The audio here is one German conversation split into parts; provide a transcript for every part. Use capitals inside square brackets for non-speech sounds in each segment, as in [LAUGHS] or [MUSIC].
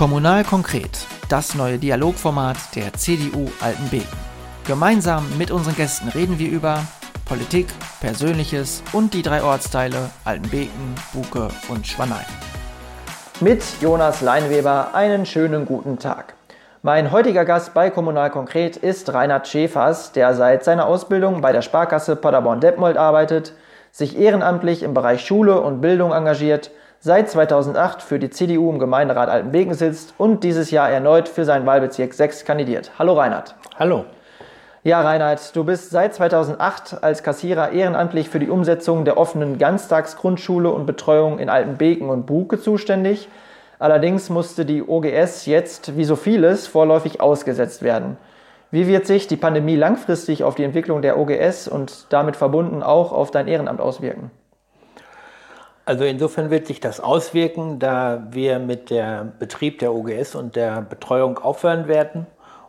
Kommunal konkret, das neue Dialogformat der CDU Altenbeken. Gemeinsam mit unseren Gästen reden wir über Politik, Persönliches und die drei Ortsteile Altenbeken, Buke und Schwanein. Mit Jonas Leinweber einen schönen guten Tag. Mein heutiger Gast bei Kommunal Konkret ist Reinhard Schäfers, der seit seiner Ausbildung bei der Sparkasse Paderborn-Detmold arbeitet, sich ehrenamtlich im Bereich Schule und Bildung engagiert, seit 2008 für die CDU im Gemeinderat Altenbeken sitzt und dieses Jahr erneut für seinen Wahlbezirk 6 kandidiert. Hallo Reinhard. Hallo. Ja, Reinhard, du bist seit 2008 als Kassierer ehrenamtlich für die Umsetzung der offenen Ganztagsgrundschule und Betreuung in Altenbeken und Buke zuständig. Allerdings musste die OGS jetzt, wie so vieles, vorläufig ausgesetzt werden. Wie wird sich die Pandemie langfristig auf die Entwicklung der OGS und damit verbunden auch auf dein Ehrenamt auswirken? Also insofern wird sich das auswirken, da wir mit dem Betrieb der OGS und der Betreuung aufhören werden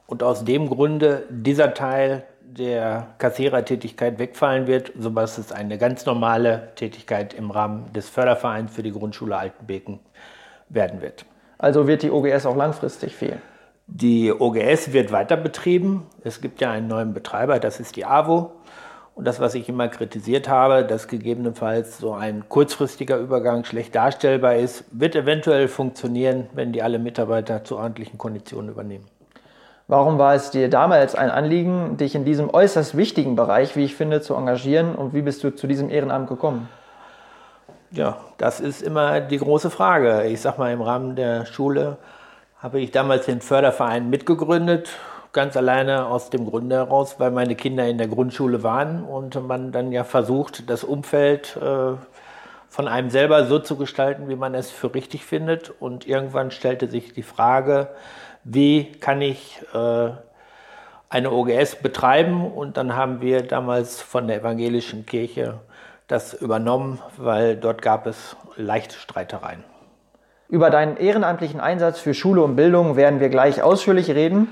und aus dem Grunde dieser Teil der Kassierertätigkeit wegfallen wird, sodass es eine ganz normale Tätigkeit im Rahmen des Fördervereins für die Grundschule Altenbeken werden wird. Also wird die OGS auch langfristig fehlen? Die OGS wird weiter betrieben. Es gibt ja einen neuen Betreiber, das ist die AWO. Und das, was ich immer kritisiert habe, dass gegebenenfalls so ein kurzfristiger Übergang schlecht darstellbar ist, wird eventuell funktionieren, wenn die alle Mitarbeiter zu ordentlichen Konditionen übernehmen. Warum war es dir damals ein Anliegen, dich in diesem äußerst wichtigen Bereich, wie ich finde, zu engagieren und wie bist du zu diesem Ehrenamt gekommen? Ja, das ist immer die große Frage. Ich sag mal, im Rahmen der Schule habe ich damals den Förderverein mitgegründet, ganz alleine aus dem Grunde heraus, weil meine Kinder in der Grundschule waren und man dann ja versucht, das Umfeld äh, von einem selber so zu gestalten, wie man es für richtig findet. Und irgendwann stellte sich die Frage, wie kann ich äh, eine OGS betreiben? Und dann haben wir damals von der evangelischen Kirche das übernommen, weil dort gab es leichte Streitereien. Über deinen ehrenamtlichen Einsatz für Schule und Bildung werden wir gleich ausführlich reden.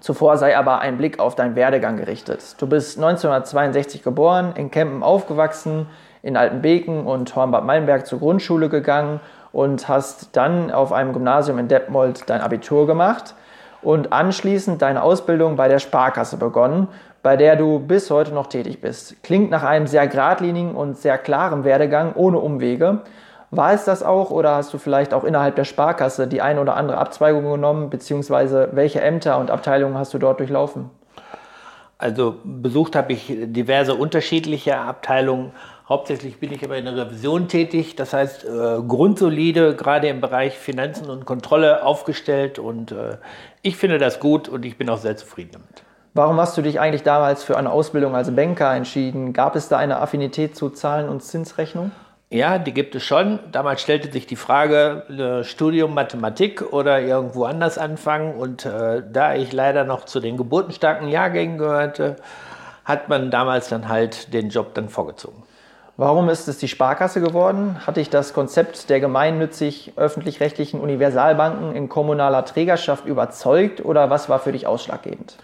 Zuvor sei aber ein Blick auf deinen Werdegang gerichtet. Du bist 1962 geboren, in Kempen aufgewachsen, in Altenbeken und Hornbad Meilenberg zur Grundschule gegangen und hast dann auf einem Gymnasium in Detmold dein Abitur gemacht und anschließend deine Ausbildung bei der Sparkasse begonnen, bei der du bis heute noch tätig bist. Klingt nach einem sehr geradlinigen und sehr klaren Werdegang ohne Umwege. War es das auch oder hast du vielleicht auch innerhalb der Sparkasse die eine oder andere Abzweigung genommen, beziehungsweise welche Ämter und Abteilungen hast du dort durchlaufen? Also besucht habe ich diverse unterschiedliche Abteilungen. Hauptsächlich bin ich aber in der Revision tätig, das heißt äh, grundsolide, gerade im Bereich Finanzen und Kontrolle aufgestellt und äh, ich finde das gut und ich bin auch sehr zufrieden damit. Warum hast du dich eigentlich damals für eine Ausbildung als Banker entschieden? Gab es da eine Affinität zu Zahlen und Zinsrechnung? Ja, die gibt es schon. Damals stellte sich die Frage, äh, Studium Mathematik oder irgendwo anders anfangen. Und äh, da ich leider noch zu den geburtenstarken Jahrgängen gehörte, hat man damals dann halt den Job dann vorgezogen. Warum ist es die Sparkasse geworden? Hat dich das Konzept der gemeinnützig öffentlich-rechtlichen Universalbanken in kommunaler Trägerschaft überzeugt oder was war für dich ausschlaggebend?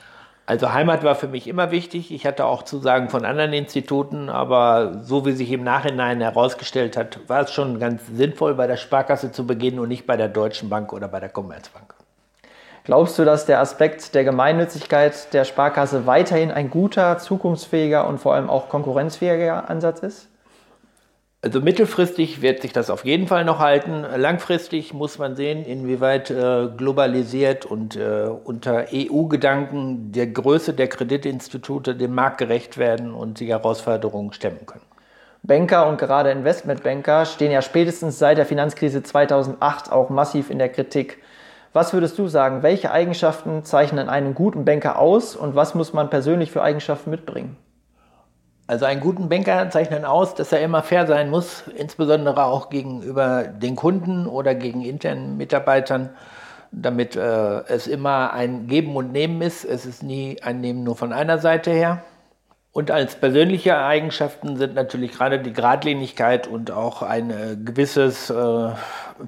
Also Heimat war für mich immer wichtig. Ich hatte auch Zusagen von anderen Instituten, aber so wie sich im Nachhinein herausgestellt hat, war es schon ganz sinnvoll, bei der Sparkasse zu beginnen und nicht bei der Deutschen Bank oder bei der Commerzbank. Glaubst du, dass der Aspekt der Gemeinnützigkeit der Sparkasse weiterhin ein guter, zukunftsfähiger und vor allem auch konkurrenzfähiger Ansatz ist? Also mittelfristig wird sich das auf jeden Fall noch halten. Langfristig muss man sehen, inwieweit äh, globalisiert und äh, unter EU-Gedanken der Größe der Kreditinstitute dem Markt gerecht werden und die Herausforderungen stemmen können. Banker und gerade Investmentbanker stehen ja spätestens seit der Finanzkrise 2008 auch massiv in der Kritik. Was würdest du sagen, welche Eigenschaften zeichnen einen guten Banker aus und was muss man persönlich für Eigenschaften mitbringen? Also einen guten Banker zeichnen aus, dass er immer fair sein muss, insbesondere auch gegenüber den Kunden oder gegen internen Mitarbeitern, damit äh, es immer ein Geben und Nehmen ist. Es ist nie ein Nehmen nur von einer Seite her. Und als persönliche Eigenschaften sind natürlich gerade die Gradlinigkeit und auch ein äh, gewisses äh,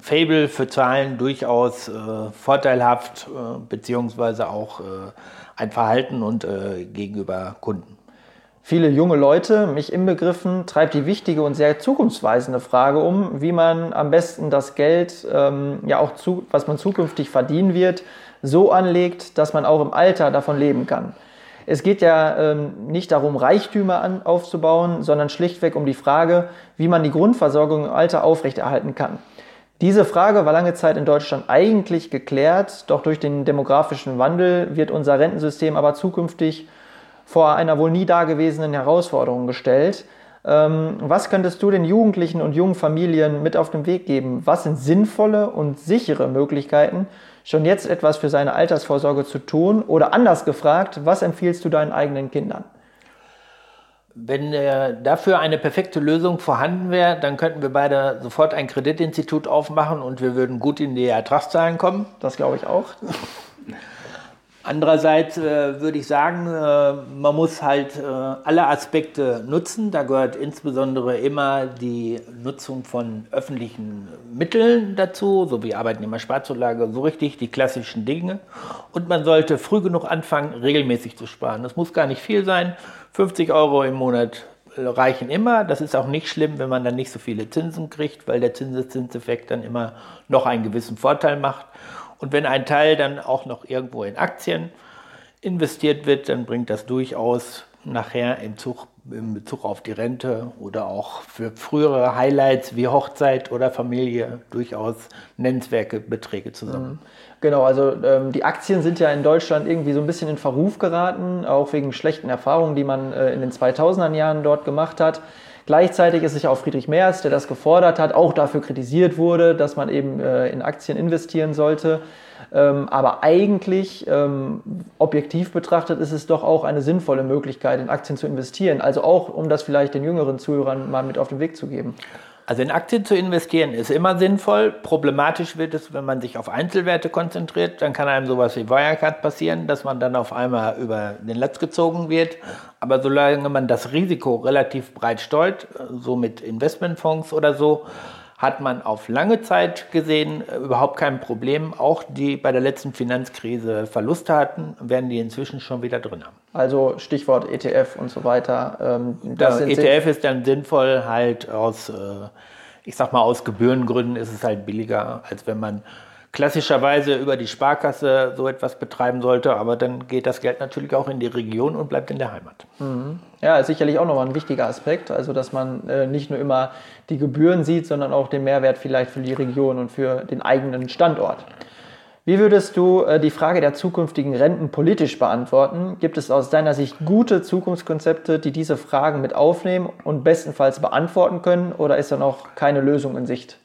Fable für Zahlen durchaus äh, vorteilhaft, äh, beziehungsweise auch äh, ein Verhalten und äh, gegenüber Kunden. Viele junge Leute, mich inbegriffen, treibt die wichtige und sehr zukunftsweisende Frage um, wie man am besten das Geld, ähm, ja auch zu, was man zukünftig verdienen wird, so anlegt, dass man auch im Alter davon leben kann. Es geht ja ähm, nicht darum, Reichtümer an, aufzubauen, sondern schlichtweg um die Frage, wie man die Grundversorgung im Alter aufrechterhalten kann. Diese Frage war lange Zeit in Deutschland eigentlich geklärt, doch durch den demografischen Wandel wird unser Rentensystem aber zukünftig vor einer wohl nie dagewesenen Herausforderung gestellt. Ähm, was könntest du den Jugendlichen und jungen Familien mit auf den Weg geben? Was sind sinnvolle und sichere Möglichkeiten, schon jetzt etwas für seine Altersvorsorge zu tun? Oder anders gefragt, was empfiehlst du deinen eigenen Kindern? Wenn äh, dafür eine perfekte Lösung vorhanden wäre, dann könnten wir beide sofort ein Kreditinstitut aufmachen und wir würden gut in die Ertragszahlen kommen. Das glaube ich auch. Andererseits äh, würde ich sagen, äh, man muss halt äh, alle Aspekte nutzen. Da gehört insbesondere immer die Nutzung von öffentlichen Mitteln dazu, so wie Arbeitnehmersparzulage, so richtig die klassischen Dinge. Und man sollte früh genug anfangen, regelmäßig zu sparen. Das muss gar nicht viel sein. 50 Euro im Monat reichen immer. Das ist auch nicht schlimm, wenn man dann nicht so viele Zinsen kriegt, weil der Zinseszinseffekt dann immer noch einen gewissen Vorteil macht. Und wenn ein Teil dann auch noch irgendwo in Aktien investiert wird, dann bringt das durchaus nachher im, Zug, in Bezug auf die Rente oder auch für frühere Highlights wie Hochzeit oder Familie durchaus nennenswerte Beträge zusammen. Mhm. Genau, also ähm, die Aktien sind ja in Deutschland irgendwie so ein bisschen in Verruf geraten, auch wegen schlechten Erfahrungen, die man äh, in den 2000er Jahren dort gemacht hat. Gleichzeitig ist es ja auch Friedrich Merz, der das gefordert hat, auch dafür kritisiert wurde, dass man eben äh, in Aktien investieren sollte. Ähm, aber eigentlich, ähm, objektiv betrachtet, ist es doch auch eine sinnvolle Möglichkeit, in Aktien zu investieren. Also auch, um das vielleicht den jüngeren Zuhörern mal mit auf den Weg zu geben. Also in Aktien zu investieren ist immer sinnvoll. Problematisch wird es, wenn man sich auf Einzelwerte konzentriert. Dann kann einem sowas wie Wirecard passieren, dass man dann auf einmal über den Latz gezogen wird. Aber solange man das Risiko relativ breit steuert, so mit Investmentfonds oder so, hat man auf lange Zeit gesehen äh, überhaupt kein Problem. Auch die bei der letzten Finanzkrise Verluste hatten, werden die inzwischen schon wieder drin haben. Also Stichwort ETF und so weiter. Ähm, das ETF ist dann sinnvoll halt aus, äh, ich sag mal, aus Gebührengründen ist es halt billiger, als wenn man klassischerweise über die Sparkasse so etwas betreiben sollte, aber dann geht das Geld natürlich auch in die Region und bleibt in der Heimat. Mhm. Ja, ist sicherlich auch nochmal ein wichtiger Aspekt, also dass man äh, nicht nur immer die Gebühren sieht, sondern auch den Mehrwert vielleicht für die Region und für den eigenen Standort. Wie würdest du äh, die Frage der zukünftigen Renten politisch beantworten? Gibt es aus deiner Sicht gute Zukunftskonzepte, die diese Fragen mit aufnehmen und bestenfalls beantworten können, oder ist da noch keine Lösung in Sicht?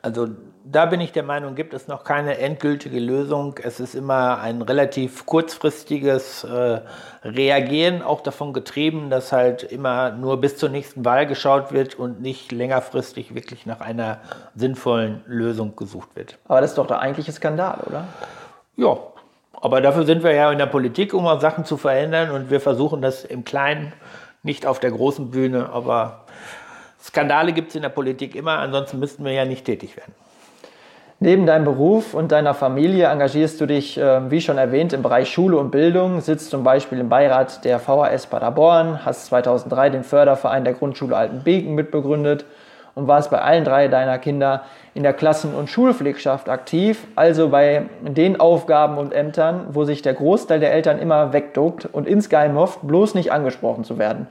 Also da bin ich der Meinung, gibt es noch keine endgültige Lösung. Es ist immer ein relativ kurzfristiges äh, Reagieren, auch davon getrieben, dass halt immer nur bis zur nächsten Wahl geschaut wird und nicht längerfristig wirklich nach einer sinnvollen Lösung gesucht wird. Aber das ist doch der eigentliche Skandal, oder? Ja, aber dafür sind wir ja in der Politik, um auch Sachen zu verändern und wir versuchen das im Kleinen, nicht auf der großen Bühne, aber Skandale gibt es in der Politik immer, ansonsten müssten wir ja nicht tätig werden. Neben deinem Beruf und deiner Familie engagierst du dich, ähm, wie schon erwähnt, im Bereich Schule und Bildung, sitzt zum Beispiel im Beirat der VHS Paderborn, hast 2003 den Förderverein der Grundschule Altenbeken mitbegründet und warst bei allen drei deiner Kinder in der Klassen- und Schulpflegschaft aktiv, also bei den Aufgaben und Ämtern, wo sich der Großteil der Eltern immer wegduckt und insgeheim hofft, bloß nicht angesprochen zu werden.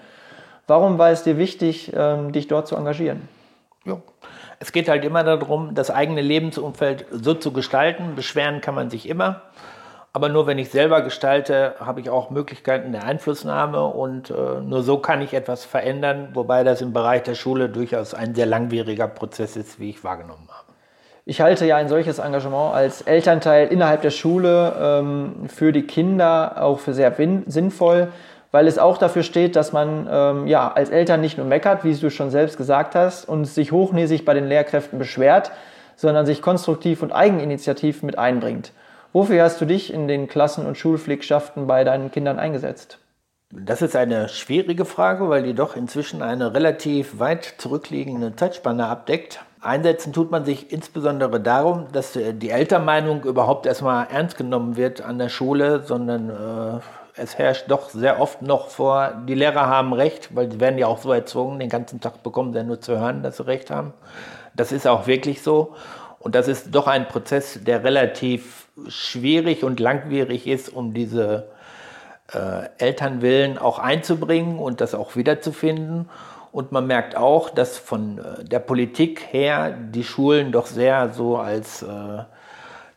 Warum war es dir wichtig, ähm, dich dort zu engagieren? Ja. Es geht halt immer darum, das eigene Lebensumfeld so zu gestalten. Beschweren kann man sich immer. Aber nur wenn ich selber gestalte, habe ich auch Möglichkeiten der Einflussnahme und äh, nur so kann ich etwas verändern, wobei das im Bereich der Schule durchaus ein sehr langwieriger Prozess ist, wie ich wahrgenommen habe. Ich halte ja ein solches Engagement als Elternteil innerhalb der Schule ähm, für die Kinder auch für sehr sinnvoll, weil es auch dafür steht, dass man ähm, ja, als Eltern nicht nur meckert, wie du schon selbst gesagt hast, und sich hochnäsig bei den Lehrkräften beschwert, sondern sich konstruktiv und eigeninitiativ mit einbringt. Wofür hast du dich in den Klassen- und Schulpflegschaften bei deinen Kindern eingesetzt? Das ist eine schwierige Frage, weil die doch inzwischen eine relativ weit zurückliegende Zeitspanne abdeckt. Einsetzen tut man sich insbesondere darum, dass die Elternmeinung überhaupt erstmal ernst genommen wird an der Schule, sondern äh, es herrscht doch sehr oft noch vor, die Lehrer haben Recht, weil sie werden ja auch so erzogen, den ganzen Tag bekommen sie ja nur zu hören, dass sie Recht haben. Das ist auch wirklich so. Und das ist doch ein Prozess, der relativ schwierig und langwierig ist, um diese äh, Elternwillen auch einzubringen und das auch wiederzufinden. Und man merkt auch, dass von äh, der Politik her die Schulen doch sehr so als äh,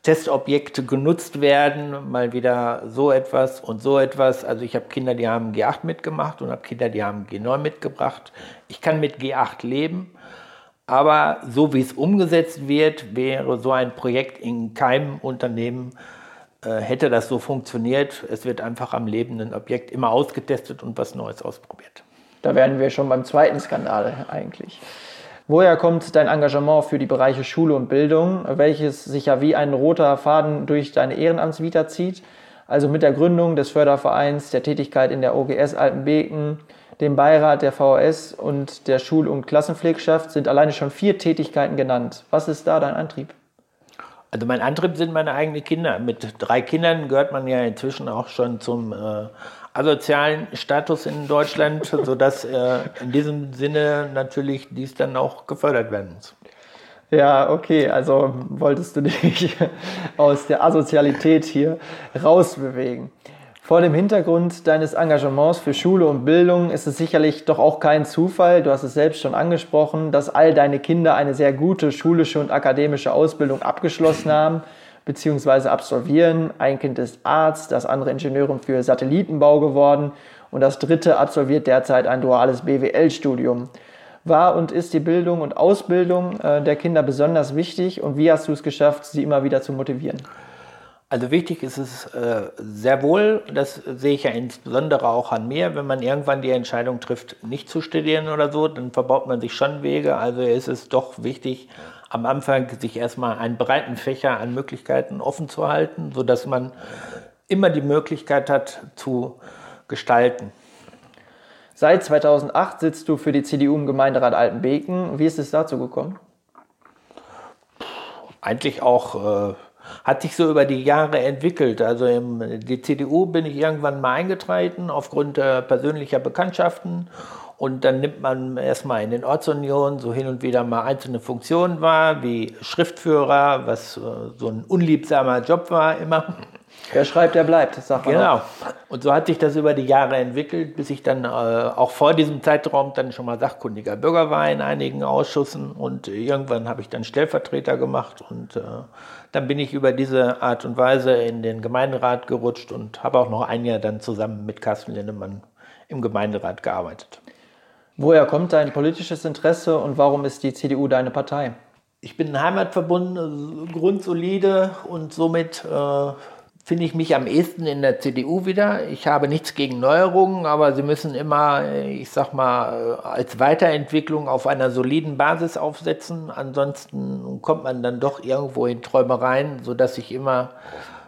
Testobjekte genutzt werden, mal wieder so etwas und so etwas. Also ich habe Kinder, die haben G8 mitgemacht und habe Kinder, die haben G9 mitgebracht. Ich kann mit G8 leben, aber so wie es umgesetzt wird, wäre so ein Projekt in keinem Unternehmen äh, hätte das so funktioniert. Es wird einfach am lebenden Objekt immer ausgetestet und was Neues ausprobiert. Da wären wir schon beim zweiten Skandal eigentlich. Woher kommt dein Engagement für die Bereiche Schule und Bildung, welches sich ja wie ein roter Faden durch deine Ehrenamtsvita zieht? Also mit der Gründung des Fördervereins, der Tätigkeit in der OGS Altenbeken, dem Beirat der VHS und der Schul- und Klassenpflegschaft sind alleine schon vier Tätigkeiten genannt. Was ist da dein Antrieb? Also mein Antrieb sind meine eigenen Kinder. Mit drei Kindern gehört man ja inzwischen auch schon zum äh, asozialen Status in Deutschland, [LAUGHS] sodass äh, in diesem Sinne natürlich dies dann auch gefördert werden muss. Ja, okay, also wolltest du dich [LAUGHS] aus der Asozialität hier rausbewegen. Vor dem Hintergrund deines Engagements für Schule und Bildung ist es sicherlich doch auch kein Zufall, du hast es selbst schon angesprochen, dass all deine Kinder eine sehr gute schulische und akademische Ausbildung abgeschlossen haben bzw. absolvieren. Ein Kind ist Arzt, das andere Ingenieurin für Satellitenbau geworden und das dritte absolviert derzeit ein duales BWL-Studium. War und ist die Bildung und Ausbildung äh, der Kinder besonders wichtig und wie hast du es geschafft, sie immer wieder zu motivieren? Also wichtig ist es äh, sehr wohl, das sehe ich ja insbesondere auch an mir, wenn man irgendwann die Entscheidung trifft, nicht zu studieren oder so, dann verbaut man sich schon Wege. Also ist es doch wichtig, am Anfang sich erstmal einen breiten Fächer an Möglichkeiten offen zu halten, sodass man immer die Möglichkeit hat zu gestalten. Seit 2008 sitzt du für die CDU im Gemeinderat Altenbeken. Wie ist es dazu gekommen? Eigentlich auch... Äh, hat sich so über die Jahre entwickelt. Also in die CDU bin ich irgendwann mal eingetreten aufgrund persönlicher Bekanntschaften. Und dann nimmt man erstmal in den Ortsunionen so hin und wieder mal einzelne Funktionen wahr, wie Schriftführer, was äh, so ein unliebsamer Job war immer. Wer schreibt, der bleibt, das sagt man Genau. Auch. Und so hat sich das über die Jahre entwickelt, bis ich dann äh, auch vor diesem Zeitraum dann schon mal sachkundiger Bürger war in einigen Ausschüssen. Und irgendwann habe ich dann Stellvertreter gemacht und äh, dann bin ich über diese Art und Weise in den Gemeinderat gerutscht und habe auch noch ein Jahr dann zusammen mit Carsten Lindemann im Gemeinderat gearbeitet. Woher kommt dein politisches Interesse und warum ist die CDU deine Partei? Ich bin heimatverbunden, grundsolide und somit äh, finde ich mich am ehesten in der CDU wieder. Ich habe nichts gegen Neuerungen, aber sie müssen immer, ich sag mal, als Weiterentwicklung auf einer soliden Basis aufsetzen. Ansonsten kommt man dann doch irgendwo in Träumereien, sodass ich immer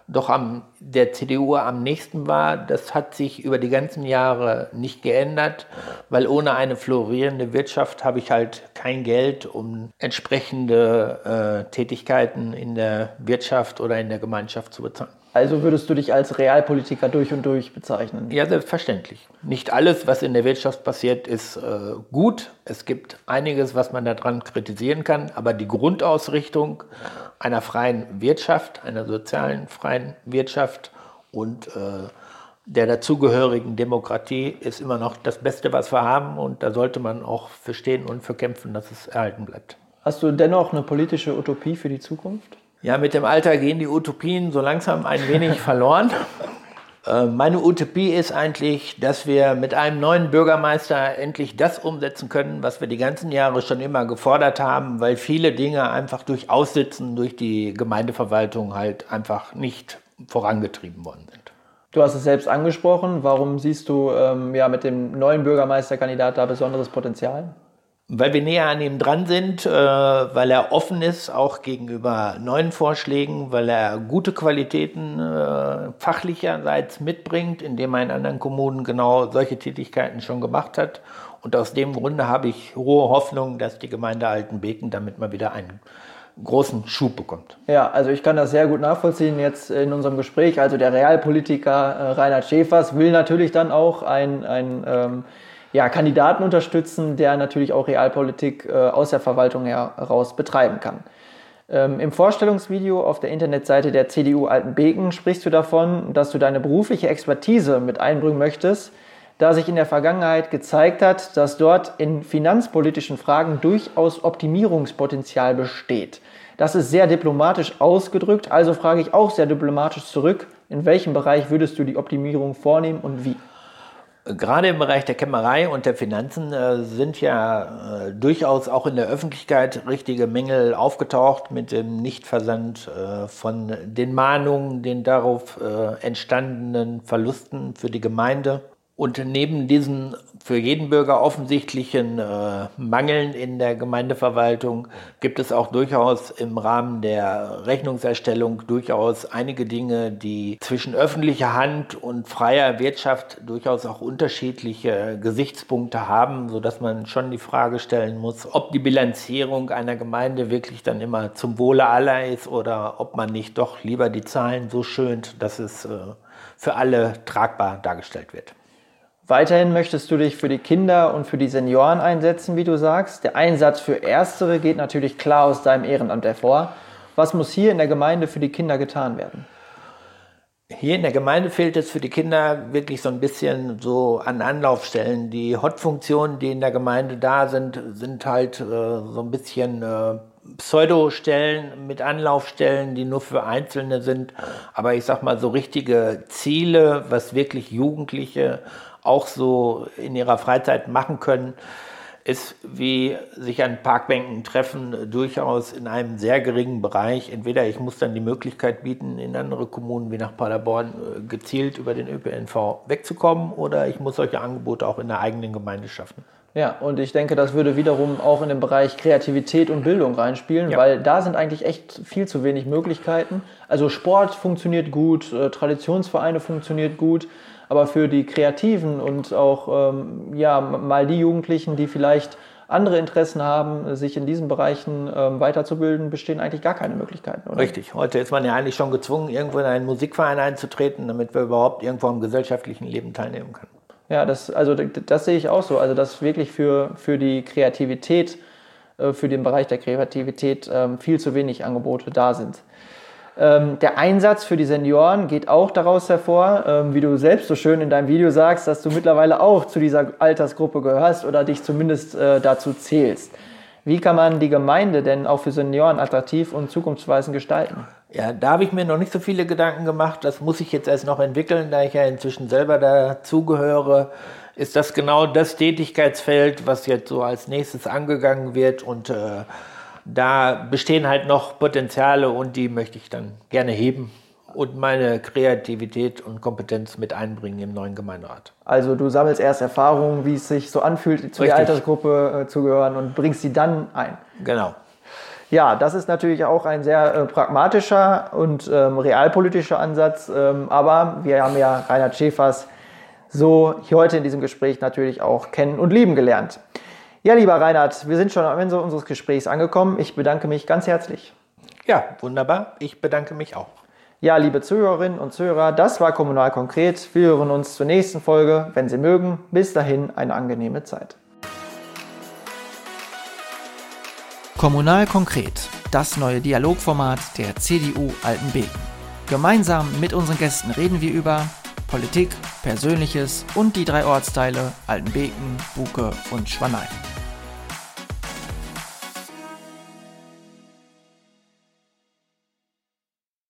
doch am, der CDU am nächsten war. Das hat sich über die ganzen Jahre nicht geändert, weil ohne eine florierende Wirtschaft habe ich halt kein Geld, um entsprechende äh, Tätigkeiten in der Wirtschaft oder in der Gemeinschaft zu bezahlen. Also würdest du dich als Realpolitiker durch und durch bezeichnen? Ja, selbstverständlich. Nicht alles, was in der Wirtschaft passiert, ist äh, gut. Es gibt einiges, was man daran kritisieren kann, aber die Grundausrichtung einer freien Wirtschaft, einer sozialen freien Wirtschaft und äh, der dazugehörigen Demokratie ist immer noch das Beste, was wir haben und da sollte man auch für stehen und für kämpfen, dass es erhalten bleibt. Hast du dennoch eine politische Utopie für die Zukunft? Ja, mit dem Alter gehen die Utopien so langsam ein wenig [LAUGHS] verloren. Äh, meine Utopie ist eigentlich, dass wir mit einem neuen Bürgermeister endlich das umsetzen können, was wir die ganzen Jahre schon immer gefordert haben, weil viele Dinge einfach durch Aussitzen, durch die Gemeindeverwaltung halt einfach nicht vorangetrieben worden sind. Du hast es selbst angesprochen. Warum siehst du ähm, ja, mit dem neuen Bürgermeisterkandidat da besonderes Potenzial? Weil wir näher an ihm dran sind, äh, weil er offen ist, auch gegenüber neuen Vorschlägen, weil er gute Qualitäten äh, fachlicherseits mitbringt, indem er in anderen Kommunen genau solche Tätigkeiten schon gemacht hat. Und aus dem Grunde habe ich hohe Hoffnung, dass die Gemeinde Altenbeken damit mal wieder ein großen Schub bekommt. Ja, also ich kann das sehr gut nachvollziehen jetzt in unserem Gespräch. Also der Realpolitiker äh, Reinhard Schäfers will natürlich dann auch ein, ein ähm, ja, Kandidaten unterstützen, der natürlich auch Realpolitik äh, aus der Verwaltung heraus betreiben kann. Ähm, Im Vorstellungsvideo auf der Internetseite der CDU Altenbeken sprichst du davon, dass du deine berufliche Expertise mit einbringen möchtest, da sich in der Vergangenheit gezeigt hat, dass dort in finanzpolitischen Fragen durchaus Optimierungspotenzial besteht. Das ist sehr diplomatisch ausgedrückt, also frage ich auch sehr diplomatisch zurück, in welchem Bereich würdest du die Optimierung vornehmen und wie? Gerade im Bereich der Kämmerei und der Finanzen äh, sind ja äh, durchaus auch in der Öffentlichkeit richtige Mängel aufgetaucht mit dem Nichtversand äh, von den Mahnungen, den darauf äh, entstandenen Verlusten für die Gemeinde. Und neben diesen für jeden Bürger offensichtlichen äh, Mangeln in der Gemeindeverwaltung gibt es auch durchaus im Rahmen der Rechnungserstellung durchaus einige Dinge, die zwischen öffentlicher Hand und freier Wirtschaft durchaus auch unterschiedliche Gesichtspunkte haben, sodass man schon die Frage stellen muss, ob die Bilanzierung einer Gemeinde wirklich dann immer zum Wohle aller ist oder ob man nicht doch lieber die Zahlen so schönt, dass es äh, für alle tragbar dargestellt wird. Weiterhin möchtest du dich für die Kinder und für die Senioren einsetzen, wie du sagst. Der Einsatz für Erstere geht natürlich klar aus deinem Ehrenamt hervor. Was muss hier in der Gemeinde für die Kinder getan werden? Hier in der Gemeinde fehlt es für die Kinder wirklich so ein bisschen so an Anlaufstellen. Die Hot-Funktionen, die in der Gemeinde da sind, sind halt äh, so ein bisschen äh, Pseudostellen mit Anlaufstellen, die nur für Einzelne sind. Aber ich sag mal, so richtige Ziele, was wirklich Jugendliche auch so in ihrer Freizeit machen können, ist wie sich an Parkbänken treffen durchaus in einem sehr geringen Bereich. Entweder ich muss dann die Möglichkeit bieten, in andere Kommunen wie nach Paderborn äh, gezielt über den ÖPNV wegzukommen oder ich muss solche Angebote auch in der eigenen Gemeinde schaffen. Ja, und ich denke, das würde wiederum auch in den Bereich Kreativität und Bildung reinspielen, ja. weil da sind eigentlich echt viel zu wenig Möglichkeiten. Also Sport funktioniert gut, äh, Traditionsvereine funktioniert gut, aber für die Kreativen und auch ähm, ja, mal die Jugendlichen, die vielleicht andere Interessen haben, sich in diesen Bereichen ähm, weiterzubilden, bestehen eigentlich gar keine Möglichkeiten. Oder? Richtig. Heute ist man ja eigentlich schon gezwungen, irgendwo in einen Musikverein einzutreten, damit wir überhaupt irgendwo am gesellschaftlichen Leben teilnehmen können. Ja, das, also das sehe ich auch so. Also dass wirklich für, für die Kreativität, äh, für den Bereich der Kreativität ähm, viel zu wenig Angebote da sind. Ähm, der Einsatz für die Senioren geht auch daraus hervor, ähm, wie du selbst so schön in deinem Video sagst, dass du mittlerweile auch zu dieser Altersgruppe gehörst oder dich zumindest äh, dazu zählst. Wie kann man die Gemeinde denn auch für Senioren attraktiv und zukunftsweisend gestalten? Ja, da habe ich mir noch nicht so viele Gedanken gemacht. Das muss ich jetzt erst noch entwickeln, da ich ja inzwischen selber dazugehöre. Ist das genau das Tätigkeitsfeld, was jetzt so als nächstes angegangen wird und äh, da bestehen halt noch Potenziale und die möchte ich dann gerne heben und meine Kreativität und Kompetenz mit einbringen im neuen Gemeinderat. Also du sammelst erst Erfahrungen, wie es sich so anfühlt, zu Richtig. der Altersgruppe äh, zu gehören und bringst sie dann ein. Genau. Ja, das ist natürlich auch ein sehr äh, pragmatischer und ähm, realpolitischer Ansatz. Ähm, aber wir haben ja Reinhard Schäfers so heute in diesem Gespräch natürlich auch kennen und lieben gelernt. Ja, lieber Reinhard, wir sind schon am Ende unseres Gesprächs angekommen. Ich bedanke mich ganz herzlich. Ja, wunderbar. Ich bedanke mich auch. Ja, liebe Zuhörerinnen und Zuhörer, das war Kommunal konkret. Wir hören uns zur nächsten Folge, wenn Sie mögen. Bis dahin eine angenehme Zeit. Kommunal konkret, das neue Dialogformat der CDU Altenbeken. Gemeinsam mit unseren Gästen reden wir über Politik, Persönliches und die drei Ortsteile Altenbeken, Buke und Schwanein.